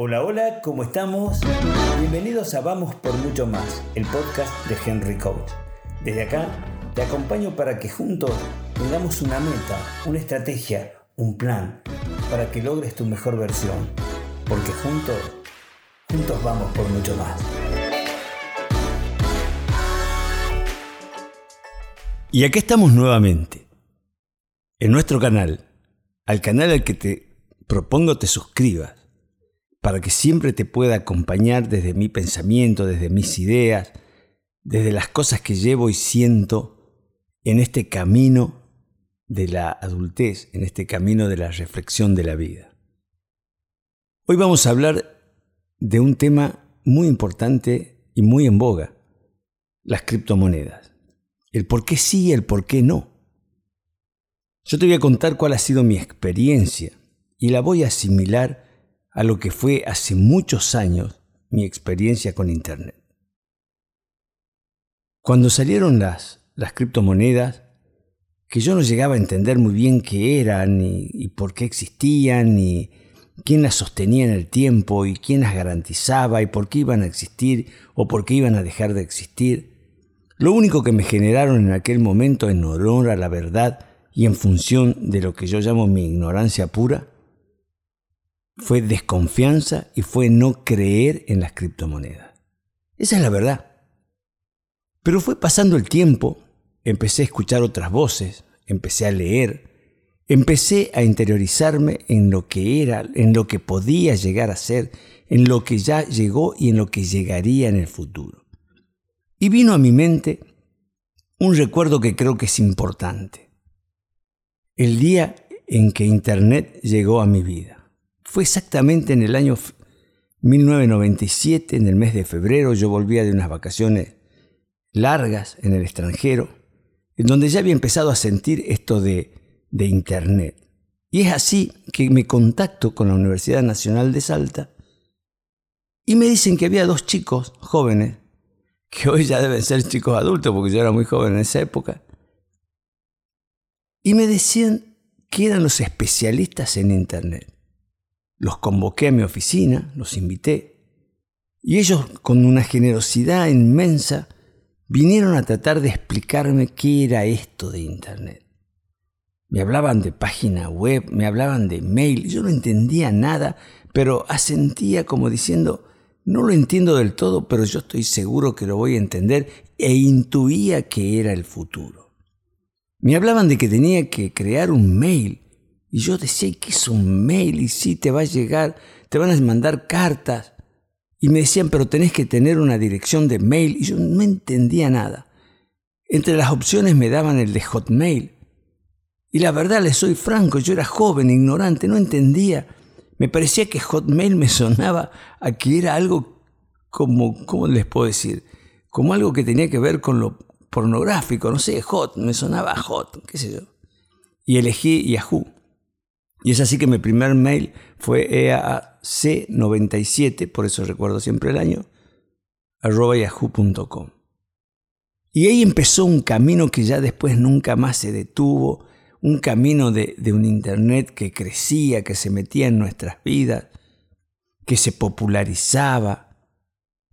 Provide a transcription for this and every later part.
Hola, hola, ¿cómo estamos? Bienvenidos a Vamos por Mucho Más, el podcast de Henry Coach. Desde acá te acompaño para que juntos tengamos una meta, una estrategia, un plan, para que logres tu mejor versión. Porque juntos, juntos vamos por mucho más. Y aquí estamos nuevamente, en nuestro canal, al canal al que te propongo te suscribas, para que siempre te pueda acompañar desde mi pensamiento, desde mis ideas, desde las cosas que llevo y siento en este camino de la adultez, en este camino de la reflexión de la vida. Hoy vamos a hablar de un tema muy importante y muy en boga, las criptomonedas el por qué sí y el por qué no. Yo te voy a contar cuál ha sido mi experiencia y la voy a asimilar a lo que fue hace muchos años mi experiencia con Internet. Cuando salieron las, las criptomonedas, que yo no llegaba a entender muy bien qué eran y, y por qué existían, ni quién las sostenía en el tiempo y quién las garantizaba y por qué iban a existir o por qué iban a dejar de existir, lo único que me generaron en aquel momento en honor a la verdad y en función de lo que yo llamo mi ignorancia pura, fue desconfianza y fue no creer en las criptomonedas. Esa es la verdad. Pero fue pasando el tiempo, empecé a escuchar otras voces, empecé a leer, empecé a interiorizarme en lo que era, en lo que podía llegar a ser, en lo que ya llegó y en lo que llegaría en el futuro. Y vino a mi mente un recuerdo que creo que es importante. El día en que Internet llegó a mi vida. Fue exactamente en el año 1997, en el mes de febrero, yo volvía de unas vacaciones largas en el extranjero, en donde ya había empezado a sentir esto de, de Internet. Y es así que me contacto con la Universidad Nacional de Salta y me dicen que había dos chicos jóvenes que hoy ya deben ser chicos adultos, porque yo era muy joven en esa época. Y me decían que eran los especialistas en Internet. Los convoqué a mi oficina, los invité, y ellos, con una generosidad inmensa, vinieron a tratar de explicarme qué era esto de Internet. Me hablaban de página web, me hablaban de mail, yo no entendía nada, pero asentía como diciendo, no lo entiendo del todo, pero yo estoy seguro que lo voy a entender e intuía que era el futuro. Me hablaban de que tenía que crear un mail y yo decía, ¿qué es un mail? Y sí, te va a llegar, te van a mandar cartas. Y me decían, pero tenés que tener una dirección de mail y yo no entendía nada. Entre las opciones me daban el de Hotmail. Y la verdad, les soy franco, yo era joven, ignorante, no entendía me parecía que Hotmail me sonaba a que era algo como, ¿cómo les puedo decir? Como algo que tenía que ver con lo pornográfico, no sé, Hot, me sonaba Hot, qué sé yo. Y elegí Yahoo. Y es así que mi primer mail fue EAC97, por eso recuerdo siempre el año, arroba yahoo.com. Y ahí empezó un camino que ya después nunca más se detuvo, un camino de, un Internet que crecía, que se metía en nuestras vidas, que se popularizaba,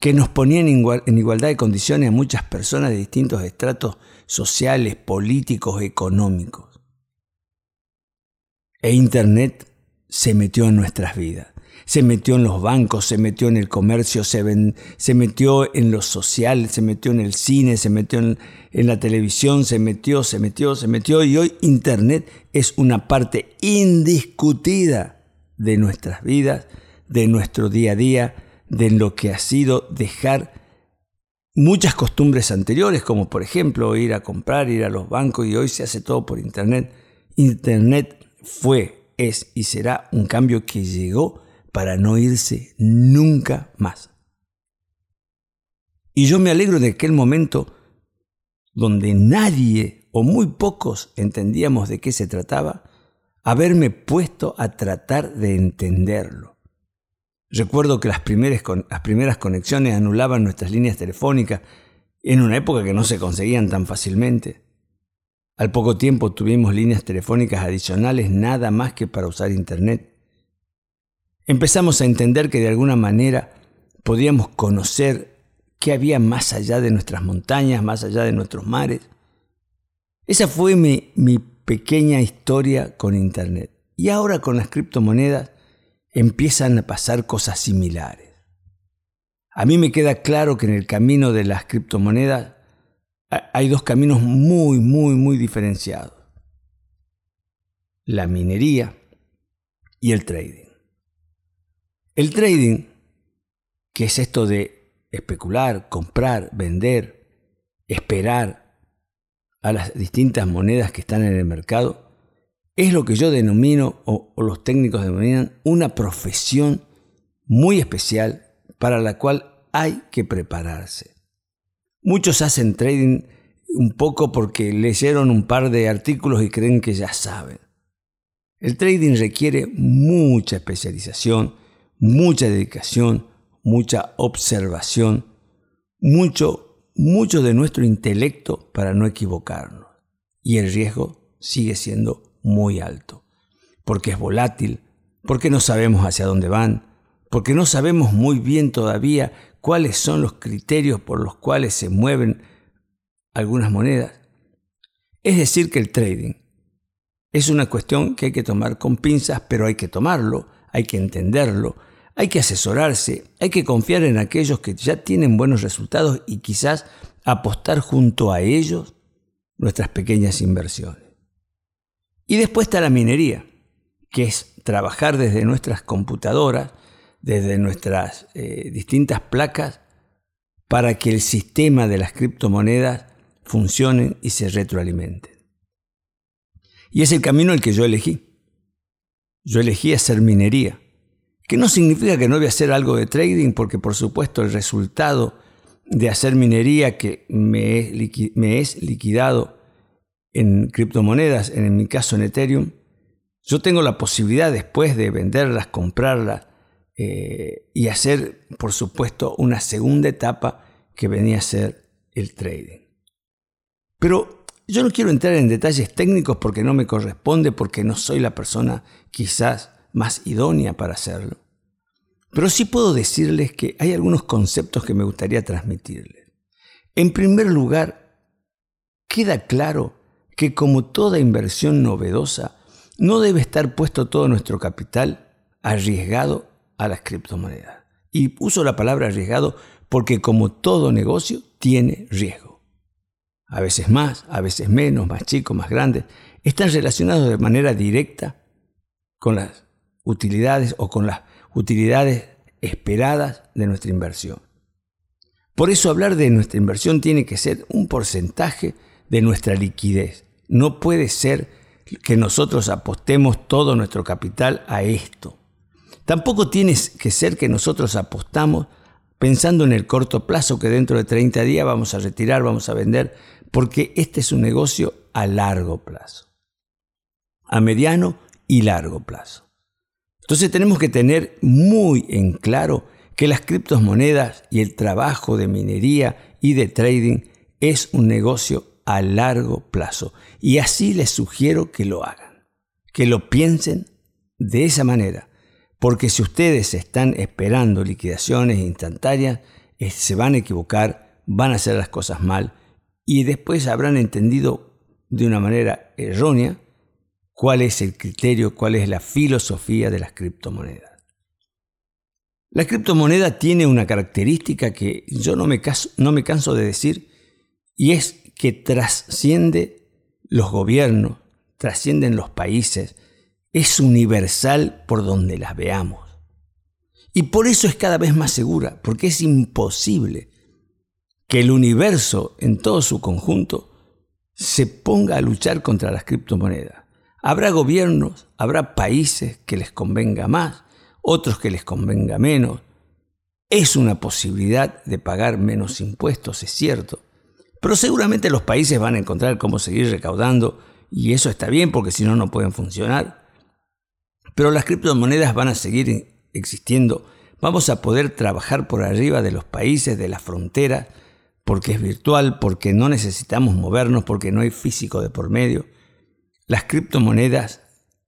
que nos ponía en, en igualdad de condiciones a muchas personas de distintos estratos sociales, políticos, económicos. E Internet se metió en nuestras vidas se metió en los bancos, se metió en el comercio, se, metió en lo social, se metió en el cine, se metió en, en la televisión, se metió, se metió, se metió y hoy Internet es una parte indiscutida de nuestras vidas, de nuestro día a día, de lo que ha sido dejar muchas costumbres anteriores, como por ejemplo ir a comprar, ir a los bancos y hoy se hace todo por Internet. Internet fue, es y será un cambio que llegó para no irse nunca más. Y yo me alegro de aquel momento donde nadie o muy pocos entendíamos de qué se trataba, haberme puesto a tratar de entenderlo. Recuerdo que las primeras, las primeras conexiones anulaban nuestras líneas telefónicas en una época que no se conseguían tan fácilmente. Al poco tiempo tuvimos líneas telefónicas adicionales nada más que para usar Internet. Empezamos a entender que de alguna manera podíamos conocer qué había más allá de nuestras montañas, más allá de nuestros mares. Esa fue mi, pequeña historia con Internet. Y ahora con las criptomonedas empiezan a pasar cosas similares. A mí me queda claro que en el camino de las criptomonedas hay dos caminos muy, muy, muy diferenciados. La minería y el trading. El trading, que es esto de especular, comprar, vender, esperar a las distintas monedas que están en el mercado, es lo que yo denomino, o, los técnicos denominan, una profesión muy especial para la cual hay que prepararse. Muchos hacen trading un poco porque leyeron un par de artículos y creen que ya saben. El trading requiere mucha especialización, mucha dedicación, mucha observación, mucho, mucho de nuestro intelecto para no equivocarnos. Y el riesgo sigue siendo muy alto, porque es volátil, porque no sabemos hacia dónde van, porque no sabemos muy bien todavía cuáles son los criterios por los cuales se mueven algunas monedas. Es decir, que el trading es una cuestión que hay que tomar con pinzas, pero hay que tomarlo, hay que entenderlo, hay que asesorarse, hay que confiar en aquellos que ya tienen buenos resultados y quizás apostar junto a ellos nuestras pequeñas inversiones. Y después está la minería, que es trabajar desde nuestras computadoras, desde nuestras eh, distintas placas, para que el sistema de las criptomonedas funcione y se retroalimente. Y es el camino el que yo elegí. Yo elegí hacer minería, que no significa que no voy a hacer algo de trading, porque por supuesto el resultado de hacer minería que me es liquidado en criptomonedas, en mi caso en Ethereum, yo tengo la posibilidad después de venderlas, comprarlas eh, y hacer, por supuesto, una segunda etapa que venía a ser el trading. Pero yo no quiero entrar en detalles técnicos porque no me corresponde, porque no soy la persona quizás más idónea para hacerlo. Pero sí puedo decirles que hay algunos conceptos que me gustaría transmitirles. En primer lugar, queda claro que como toda inversión novedosa, no debe estar puesto todo nuestro capital arriesgado a las criptomonedas. Y uso la palabra arriesgado porque como todo negocio tiene riesgo. A veces más, a veces menos, más chico, más grande, están relacionados de manera directa con las utilidades o con las utilidades esperadas de nuestra inversión. Por eso hablar de nuestra inversión tiene que ser un porcentaje de nuestra liquidez, no puede ser que nosotros apostemos todo nuestro capital a esto. Tampoco tiene que ser que nosotros apostamos pensando en el corto plazo, que dentro de 30 días vamos a retirar, vamos a vender, porque este es un negocio a largo plazo, a mediano y largo plazo. Entonces tenemos que tener muy en claro que las criptomonedas y el trabajo de minería y de trading es un negocio a largo plazo. Y así les sugiero que lo hagan, que lo piensen de esa manera. Porque si ustedes están esperando liquidaciones instantáneas, eh, se van a equivocar, van a hacer las cosas mal y después habrán entendido de una manera errónea cuál es el criterio, cuál es la filosofía de las criptomonedas. La criptomoneda tiene una característica que yo no me, no me canso de decir y es que trasciende los gobiernos, trascienden los países, es universal por donde las veamos. Y por eso es cada vez más segura, porque es imposible que el universo en todo su conjunto se ponga a luchar contra las criptomonedas. Habrá gobiernos, habrá países que les convenga más, otros que les convenga menos. Es una posibilidad de pagar menos impuestos, es cierto, pero seguramente los países van a encontrar cómo seguir recaudando y eso está bien porque si no, no pueden funcionar. Pero las criptomonedas van a seguir existiendo. Vamos a poder trabajar por arriba de los países, de las fronteras, porque es virtual, porque no necesitamos movernos, porque no hay físico de por medio. Las criptomonedas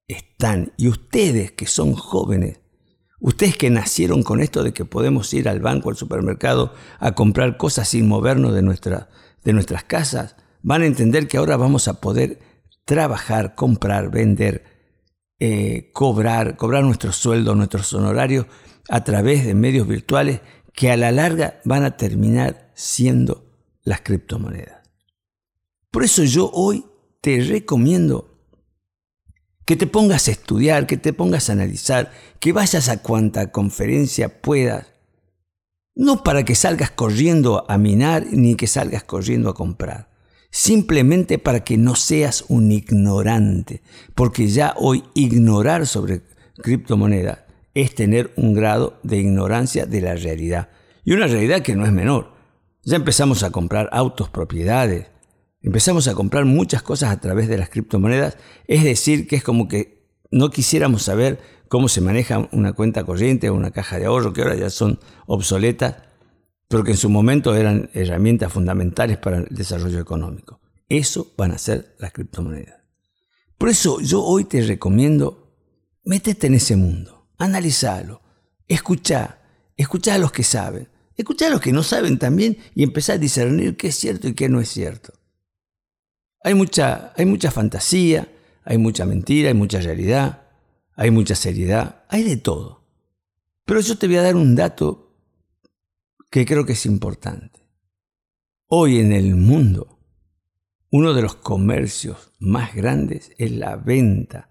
están y ustedes que son jóvenes, Ustedes que nacieron con esto de que podemos ir al banco, al supermercado, a comprar cosas sin movernos de, nuestra, de nuestras casas, van a entender que ahora vamos a poder trabajar, comprar, vender, eh, cobrar, cobrar nuestro sueldo, nuestros honorarios a través de medios virtuales que a la larga van a terminar siendo las criptomonedas. Por eso yo hoy te recomiendo que te pongas a estudiar, que te pongas a analizar, que vayas a cuanta conferencia puedas, no para que salgas corriendo a minar ni que salgas corriendo a comprar, simplemente para que no seas un ignorante, porque ya hoy ignorar sobre criptomonedas es tener un grado de ignorancia de la realidad, y una realidad que no es menor. Ya empezamos a comprar autos, propiedades, empezamos a comprar muchas cosas a través de las criptomonedas, es decir, que es como que no quisiéramos saber cómo se maneja una cuenta corriente o una caja de ahorro, que ahora ya son obsoletas, pero que en su momento eran herramientas fundamentales para el desarrollo económico. Eso van a ser las criptomonedas. Por eso yo hoy te recomiendo, métete en ese mundo, analizalo, escucha, escucha a los que saben, escucha a los que no saben también y empezar a discernir qué es cierto y qué no es cierto. Hay mucha, hay mucha fantasía, hay mucha mentira, hay mucha realidad, hay mucha seriedad, hay de todo. Pero yo te voy a dar un dato que creo que es importante. Hoy en el mundo, uno de los comercios más grandes es la venta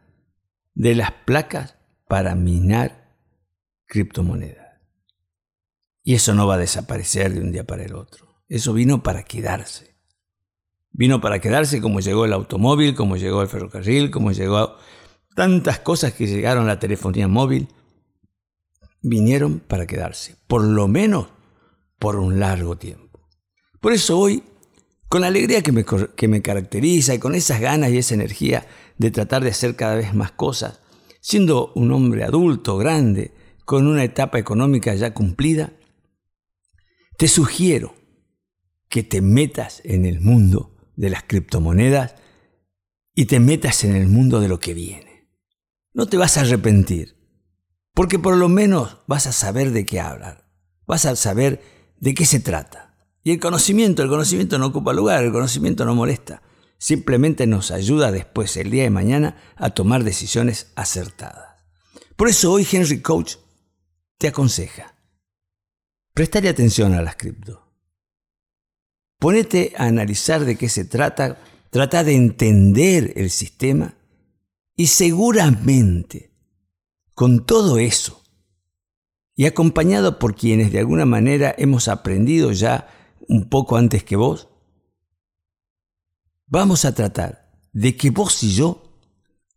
de las placas para minar criptomonedas. Y eso no va a desaparecer de un día para el otro. Eso vino para quedarse. Vino para quedarse como llegó el automóvil, como llegó el ferrocarril, como llegó tantas cosas que llegaron a la telefonía móvil. Vinieron para quedarse, por lo menos por un largo tiempo. Por eso hoy, con la alegría que me, que me caracteriza y con esas ganas y esa energía de tratar de hacer cada vez más cosas, siendo un hombre adulto, grande, con una etapa económica ya cumplida, te sugiero que te metas en el mundo de las criptomonedas y te metas en el mundo de lo que viene. No te vas a arrepentir, porque por lo menos vas a saber de qué hablar, vas a saber de qué se trata. Y el conocimiento, el conocimiento no ocupa lugar, el conocimiento no molesta, simplemente nos ayuda después, el día de mañana, a tomar decisiones acertadas. Por eso hoy Henry Coach te aconseja, prestarle atención a las cripto. Ponete a analizar de qué se trata, trata de entender el sistema y seguramente con todo eso y acompañado por quienes de alguna manera hemos aprendido ya un poco antes que vos, vamos a tratar de que vos y yo,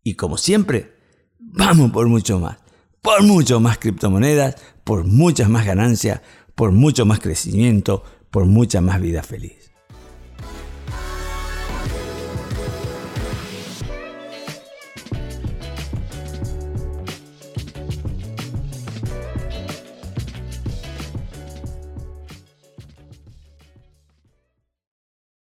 y como siempre, vamos por mucho más, por mucho más criptomonedas, por muchas más ganancias, por mucho más crecimiento, por mucha más vida feliz.